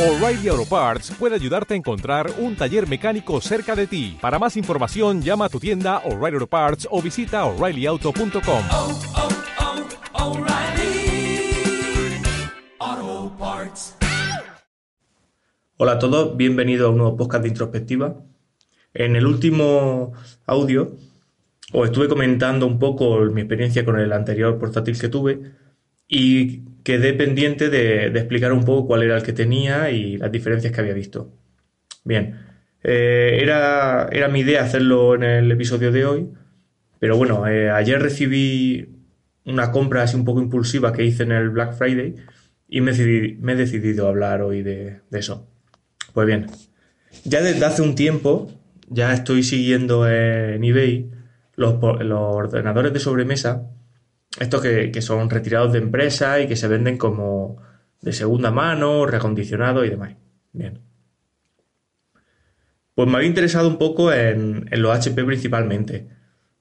O'Reilly Auto Parts puede ayudarte a encontrar un taller mecánico cerca de ti. Para más información, llama a tu tienda O'Reilly Auto Parts o visita oreillyauto.com. oh, oh, O'Reilly Auto Parts. Hola a todos, bienvenidos a un nuevo podcast de introspectiva. En el último audio os estuve comentando un poco mi experiencia con el anterior portátil que tuve y quedé pendiente de, explicar un poco cuál era el que tenía y las diferencias que había visto. Bien, eh, era, era mi idea hacerlo en el episodio de hoy, pero bueno, eh, ayer recibí una compra así un poco impulsiva que hice en el Black Friday y me, decidí- me he decidido hablar hoy de, eso. Pues bien, ya desde hace un tiempo ya estoy siguiendo en eBay los, los ordenadores de sobremesa, estos que, son retirados de empresa y que se venden como de segunda mano, reacondicionados y demás. Bien. Pues me había interesado un poco en, los HP principalmente.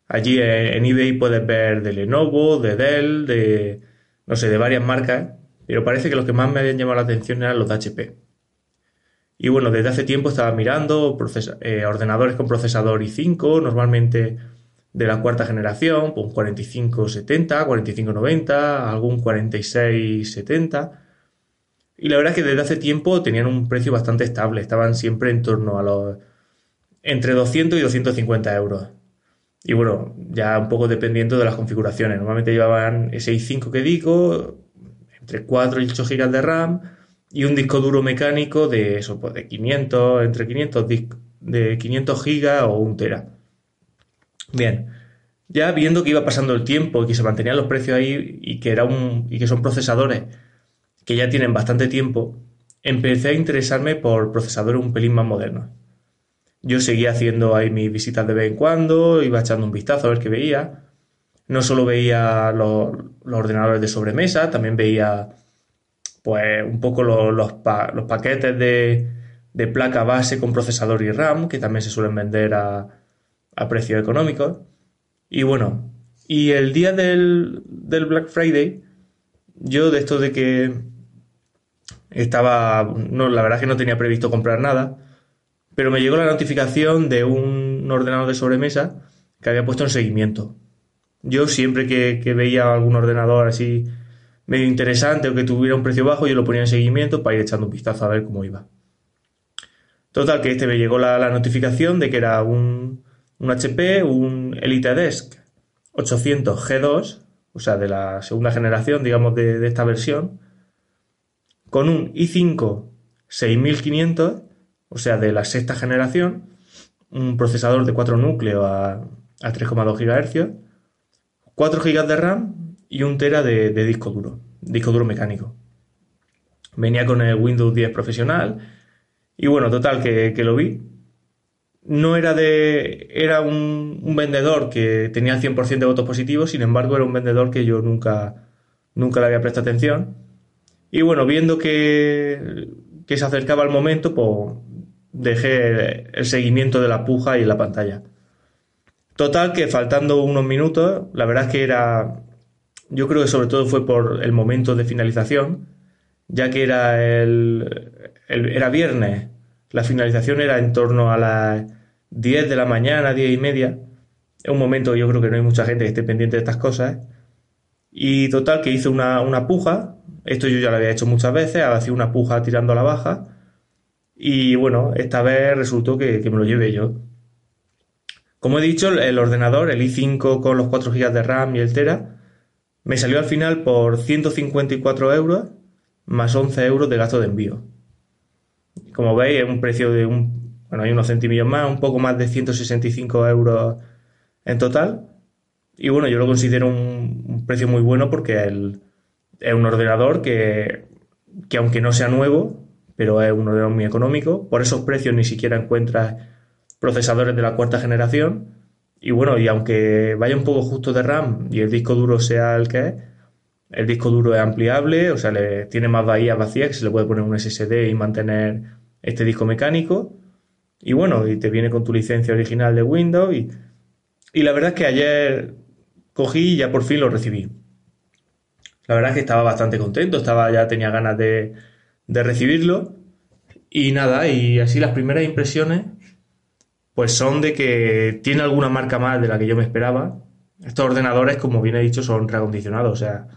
Allí en, en eBay puedes ver de Lenovo, de Dell, de no sé, de varias marcas, pero parece que los que más me habían llamado la atención eran los de HP. Y bueno, desde hace tiempo estaba mirando eh, ordenadores con procesador i5, normalmente de la cuarta generación, pues un 4570, 4590, algún 4670. Y la verdad es que desde hace tiempo tenían un precio bastante estable, estaban siempre en torno a los entre 200 y 250 euros. Y bueno, ya un poco dependiendo de las configuraciones. Normalmente llevaban ese i5 que digo, entre 4 y 8 GB de RAM y un disco duro mecánico de eso, pues de 500, entre 500 dis- de 500 GB o 1 tera. Bien, ya viendo que iba pasando el tiempo y que se mantenían los precios ahí y que era un y que son procesadores que ya tienen bastante tiempo, empecé a interesarme por procesadores un pelín más modernos. Yo seguía haciendo ahí mis visitas de vez en cuando, iba echando un vistazo a ver qué veía. No solo veía los, ordenadores de sobremesa, también veía pues un poco los, los los paquetes de, de placa base con procesador y RAM, que también se suelen vender a, a precios económicos. Y bueno, y el día del, del Black Friday, yo de esto de que estaba, no, la verdad es que no tenía previsto comprar nada, pero me llegó la notificación de un ordenador de sobremesa que había puesto en seguimiento. Yo siempre que, veía algún ordenador así medio interesante o que tuviera un precio bajo, yo lo ponía en seguimiento para ir echando un vistazo a ver cómo iba. Total, que este me llegó la notificación de que era un, un HP, un EliteDesk 800 G2, o sea, de la segunda generación, digamos, de, de esta versión, con un i5 6500, o sea, de la sexta generación, un procesador de 4 núcleos a, a 3,2 GHz, 4 GB de RAM y 1 tera de, disco duro, disco duro mecánico. Venía con el Windows 10 profesional y bueno, total, que lo vi. No era de. Era un, vendedor que tenía el 100% de votos positivos, sin embargo, era un vendedor que yo nunca, nunca le había prestado atención. Y bueno, viendo que, que se acercaba el momento, pues dejé el seguimiento de la puja y la pantalla. Total, que faltando unos minutos, la verdad es que era. Yo creo que sobre todo fue por el momento de finalización, ya que era el, el- era viernes. La finalización era en torno a las 10 de la mañana, 10 y media. Es un momento yo creo que no hay mucha gente que esté pendiente de estas cosas. Y total, que hice una, una puja. Esto yo ya lo había hecho muchas veces, hacía una puja tirando a la baja. Y bueno, esta vez resultó que, que me lo llevé yo. Como he dicho, el ordenador, el i5 con los 4 GB de RAM y el Tera, me salió al final por 154 euros más 11 euros de gasto de envío. Como veis, es un precio de un. Bueno, hay unos centimillos más, un poco más de 165 euros en total. Y bueno, yo lo considero un, precio muy bueno porque el- es un ordenador que, que, aunque no sea nuevo, pero es un ordenador muy económico. Por esos precios ni siquiera encuentras procesadores de la cuarta generación. Y bueno, y aunque vaya un poco justo de RAM y el disco duro sea el que es, el disco duro es ampliable, o sea, le, tiene más bahías vacías que se le puede poner un SSD y mantener este disco mecánico. Y bueno, y te viene con tu licencia original de Windows. Y, y la verdad es que ayer cogí y ya por fin lo recibí. La verdad es que estaba bastante contento, estaba, ya tenía ganas de, de recibirlo. Y nada, y así las primeras impresiones, pues son de que tiene alguna marca más de la que yo me esperaba. Estos ordenadores, como bien he dicho, son reacondicionados. O sea,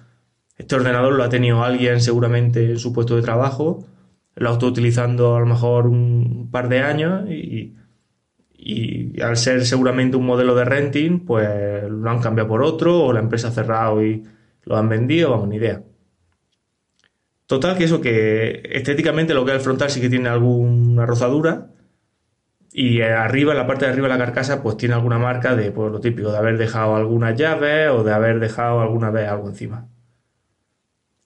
este ordenador lo ha tenido alguien seguramente en su puesto de trabajo, lo estado utilizando a lo mejor un par de años y, y al ser seguramente un modelo de renting, pues lo han cambiado por otro o la empresa ha cerrado y lo han vendido, vamos, ni idea. Total, que eso que estéticamente lo que es el frontal sí que tiene alguna rozadura y arriba, en la parte de arriba de la carcasa, pues tiene alguna marca de pues, lo típico, de haber dejado algunas llaves o de haber dejado alguna vez algo encima.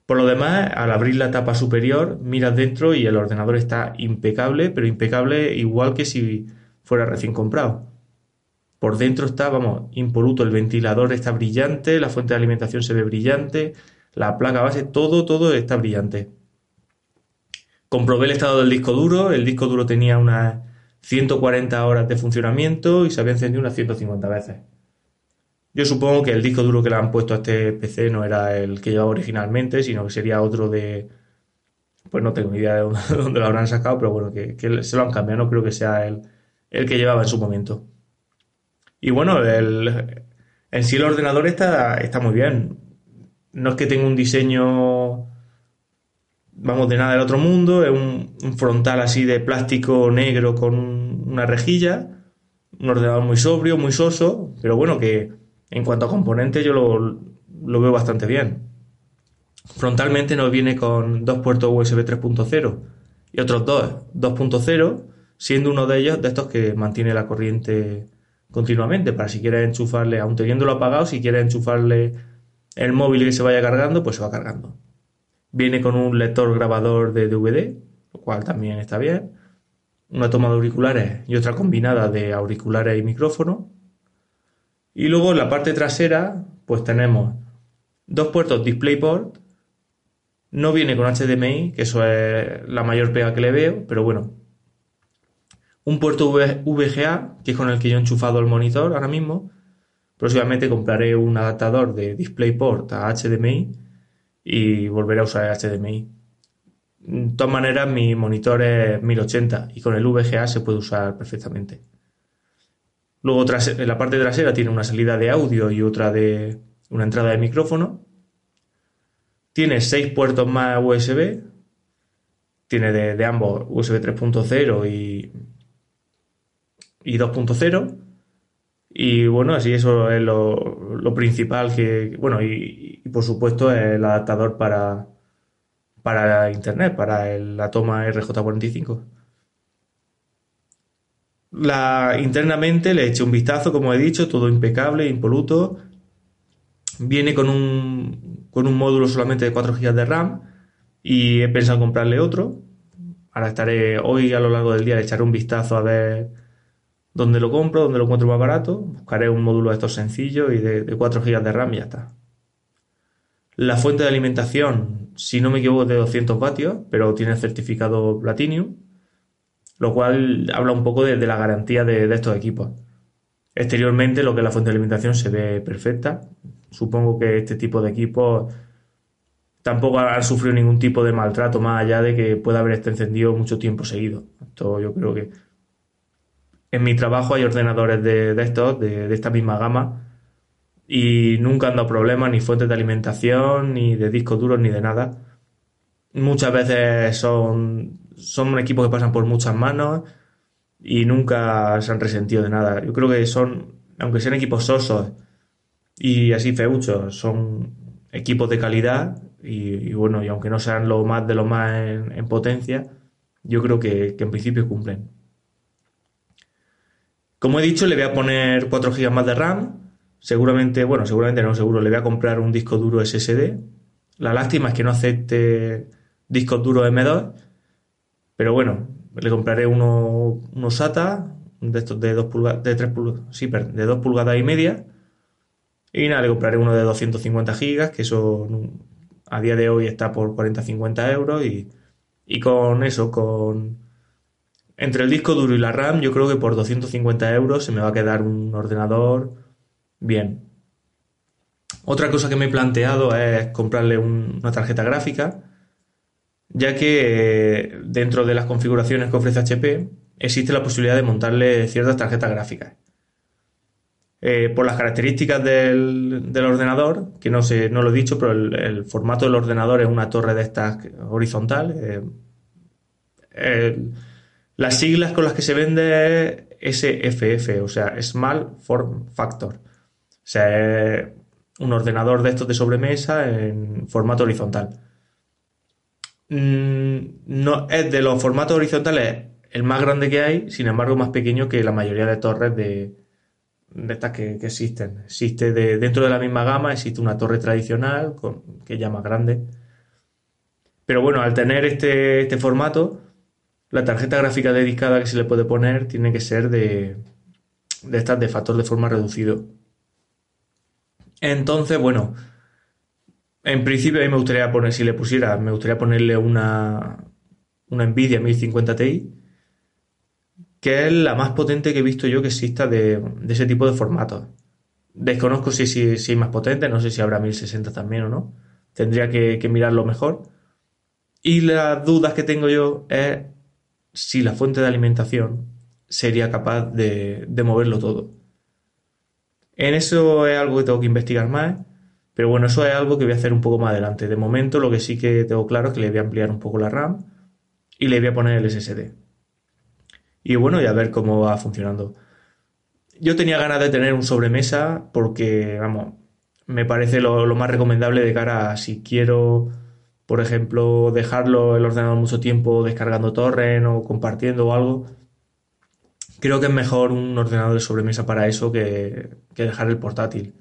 Por lo demás, al abrir la tapa superior, miras dentro y el ordenador está impecable, pero impecable igual que si fuera recién comprado. Por dentro está, vamos, impoluto, el ventilador está brillante, la fuente de alimentación se ve brillante, la placa base, todo, todo está brillante. Comprobé el estado del disco duro, el disco duro tenía unas 140 horas de funcionamiento y se había encendido unas 150 veces. Yo supongo que el disco duro que le han puesto a este PC no era el que llevaba originalmente, sino que sería otro de... Pues no tengo ni idea de dónde, lo habrán sacado, pero bueno, que, se lo han cambiado, no creo que sea el, el que llevaba en su momento. Y bueno, el, en sí el ordenador está, está muy bien no es que tenga un diseño, vamos, de nada del otro mundo, es un, frontal así de plástico negro con una rejilla, un ordenador muy sobrio, muy soso, pero bueno, que en cuanto a componentes yo lo, veo bastante bien. Frontalmente nos viene con dos puertos USB 3.0 y otros dos 2.0, siendo uno de ellos de estos que mantiene la corriente continuamente, para si quieres enchufarle, aun teniéndolo apagado, si quieres enchufarle el móvil que se vaya cargando, pues se va cargando. Viene con un lector grabador de DVD, lo cual también está bien. Una toma de auriculares y otra combinada de auriculares y micrófono. Y luego en la parte trasera, pues tenemos dos puertos DisplayPort. No viene con HDMI, que eso es la mayor pega que le veo, pero bueno. Un puerto VGA, que es con el que yo he enchufado el monitor ahora mismo Próximamente compraré un adaptador de DisplayPort a HDMI y volveré a usar HDMI. De todas maneras, mi monitor es 1080 y con el VGA se puede usar perfectamente. Luego, en la parte trasera tiene una salida de audio y otra de una entrada de micrófono. Tiene seis puertos más USB. Tiene de, ambos USB 3.0 y, y 2.0 y bueno, así eso es lo, principal que, bueno, y, por supuesto el adaptador para, para internet, para la toma RJ45. La, internamente le eché un vistazo, como he dicho, todo impecable, impoluto. Viene con un, con un módulo solamente de 4 GB de RAM y he pensado comprarle otro. Ahora estaré, hoy a lo largo del día le echaré un vistazo a ver dónde lo compro, dónde lo encuentro más barato. Buscaré un módulo de estos sencillos y de, 4 GB de RAM y ya está. La fuente de alimentación, si no me equivoco, es de 200 vatios, pero tiene certificado Platinum, lo cual habla un poco de, la garantía de, estos equipos. Exteriormente, lo que es la fuente de alimentación se ve perfecta. Supongo que este tipo de equipos tampoco han sufrido ningún tipo de maltrato, más allá de que pueda haber este encendido mucho tiempo seguido. Esto yo creo que en mi trabajo hay ordenadores de, estos, de, esta misma gama, y nunca han dado problemas, ni fuentes de alimentación, ni de discos duros, ni de nada. Muchas veces son, son equipos que pasan por muchas manos y nunca se han resentido de nada. Yo creo que son, aunque sean equipos sosos y así feuchos, son equipos de calidad y, bueno, y aunque no sean lo más de lo más en, potencia, yo creo que en principio cumplen. Como he dicho, le voy a poner 4 GB más de RAM. Seguramente, bueno, seguramente no, seguro, le voy a comprar un disco duro SSD. La lástima es que no acepte discos duros M2. Pero bueno, le compraré uno, SATA de estos de 2 pulgadas, de 3 pulgadas, sí, de 2 pulgadas y media. Y nada, le compraré uno de 250 GB, que eso a día de hoy está por 40-50 euros. Y, y con eso, con entre el disco duro y la RAM, yo creo que por 250 euros se me va a quedar un ordenador bien. Otra cosa que me he planteado es comprarle una tarjeta gráfica. Ya que eh, dentro de las configuraciones que ofrece HP existe la posibilidad de montarle ciertas tarjetas gráficas. Eh, por las características del, ordenador, que no sé, no lo he dicho, pero el, formato del ordenador es una torre de estas horizontal. Eh, las siglas con las que se vende es SFF, o sea, Small Form Factor. O sea, es un ordenador de estos de sobremesa en formato horizontal. Mm, no, es de los formatos horizontales el más grande que hay, sin embargo más pequeño que la mayoría de torres de, de estas que, existen. Existe de, dentro de la misma gama, existe una torre tradicional con, que ya más grande. Pero bueno, al tener este, este formato, la tarjeta gráfica dedicada que se le puede poner tiene que ser de, de estas de factor de forma reducido. Entonces, bueno, en principio a mí me gustaría poner, si le pusiera, me gustaría ponerle una, una Nvidia 1050 Ti, que es la más potente que he visto yo que exista de, ese tipo de formatos. Desconozco si, si, si, hay más potente, no sé si habrá 1060 también o no. Tendría que, mirarlo mejor. Y las dudas que tengo yo es si la fuente de alimentación sería capaz de, moverlo todo. En eso es algo que tengo que investigar más, pero bueno, eso es algo que voy a hacer un poco más adelante. De momento lo que sí que tengo claro es que le voy a ampliar un poco la RAM y le voy a poner el SSD. Y bueno, y a ver cómo va funcionando. Yo tenía ganas de tener un sobremesa porque, vamos, me parece lo, más recomendable de cara a si quiero por ejemplo, dejarlo el ordenador mucho tiempo descargando torrent o compartiendo o algo, creo que es mejor un ordenador de sobremesa para eso que, dejar el portátil.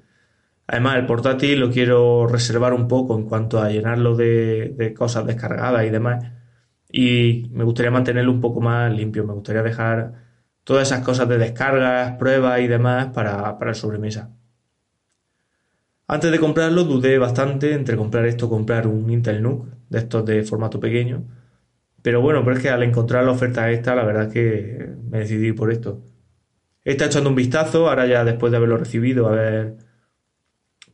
Además, el portátil lo quiero reservar un poco en cuanto a llenarlo de, cosas descargadas y demás. Y me gustaría mantenerlo un poco más limpio. Me gustaría dejar todas esas cosas de descargas, pruebas y demás para, para el sobremesa. Antes de comprarlo dudé bastante entre comprar esto o comprar un Intel NUC de estos de formato pequeño. Pero bueno, pero es que al encontrar la oferta esta, la verdad es que me decidí por esto. Está echando un vistazo, ahora ya después de haberlo recibido, a ver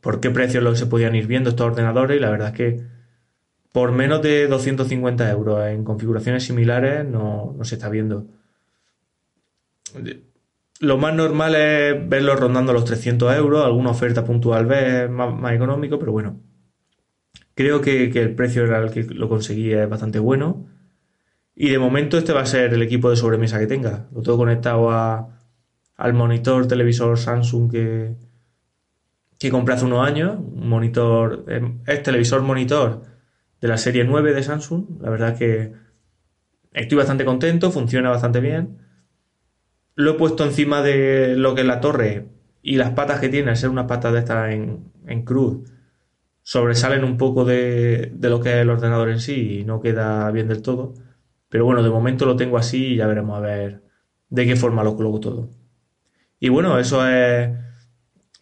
por qué precios se podían ir viendo estos ordenadores y la verdad es que por menos de 250 euros en configuraciones similares no, no se está viendo lo más normal es verlo rondando los 300 euros, alguna oferta puntual vez más, económico, pero bueno, creo que, el precio el que lo conseguí es bastante bueno. Y de momento este va a ser el equipo de sobremesa que tenga. Lo tengo conectado al monitor televisor Samsung que, que compré hace unos años. Un monitor, em, es televisor monitor de la serie 9 de Samsung. La verdad que estoy bastante contento, funciona bastante bien lo he puesto encima de lo que es la torre y las patas que tiene, al ser unas patas de estas en, cruz, sobresalen un poco de, lo que es el ordenador en sí y no queda bien del todo. Pero bueno, de momento lo tengo así y ya veremos a ver de qué forma lo coloco todo. Y bueno, eso es.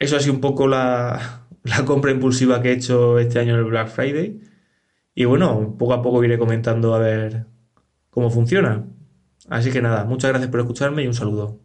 Eso ha sido un poco la, la compra impulsiva que he hecho este año en el Black Friday. Y bueno, poco a poco iré comentando a ver cómo funciona. Así que nada, muchas gracias por escucharme y un saludo.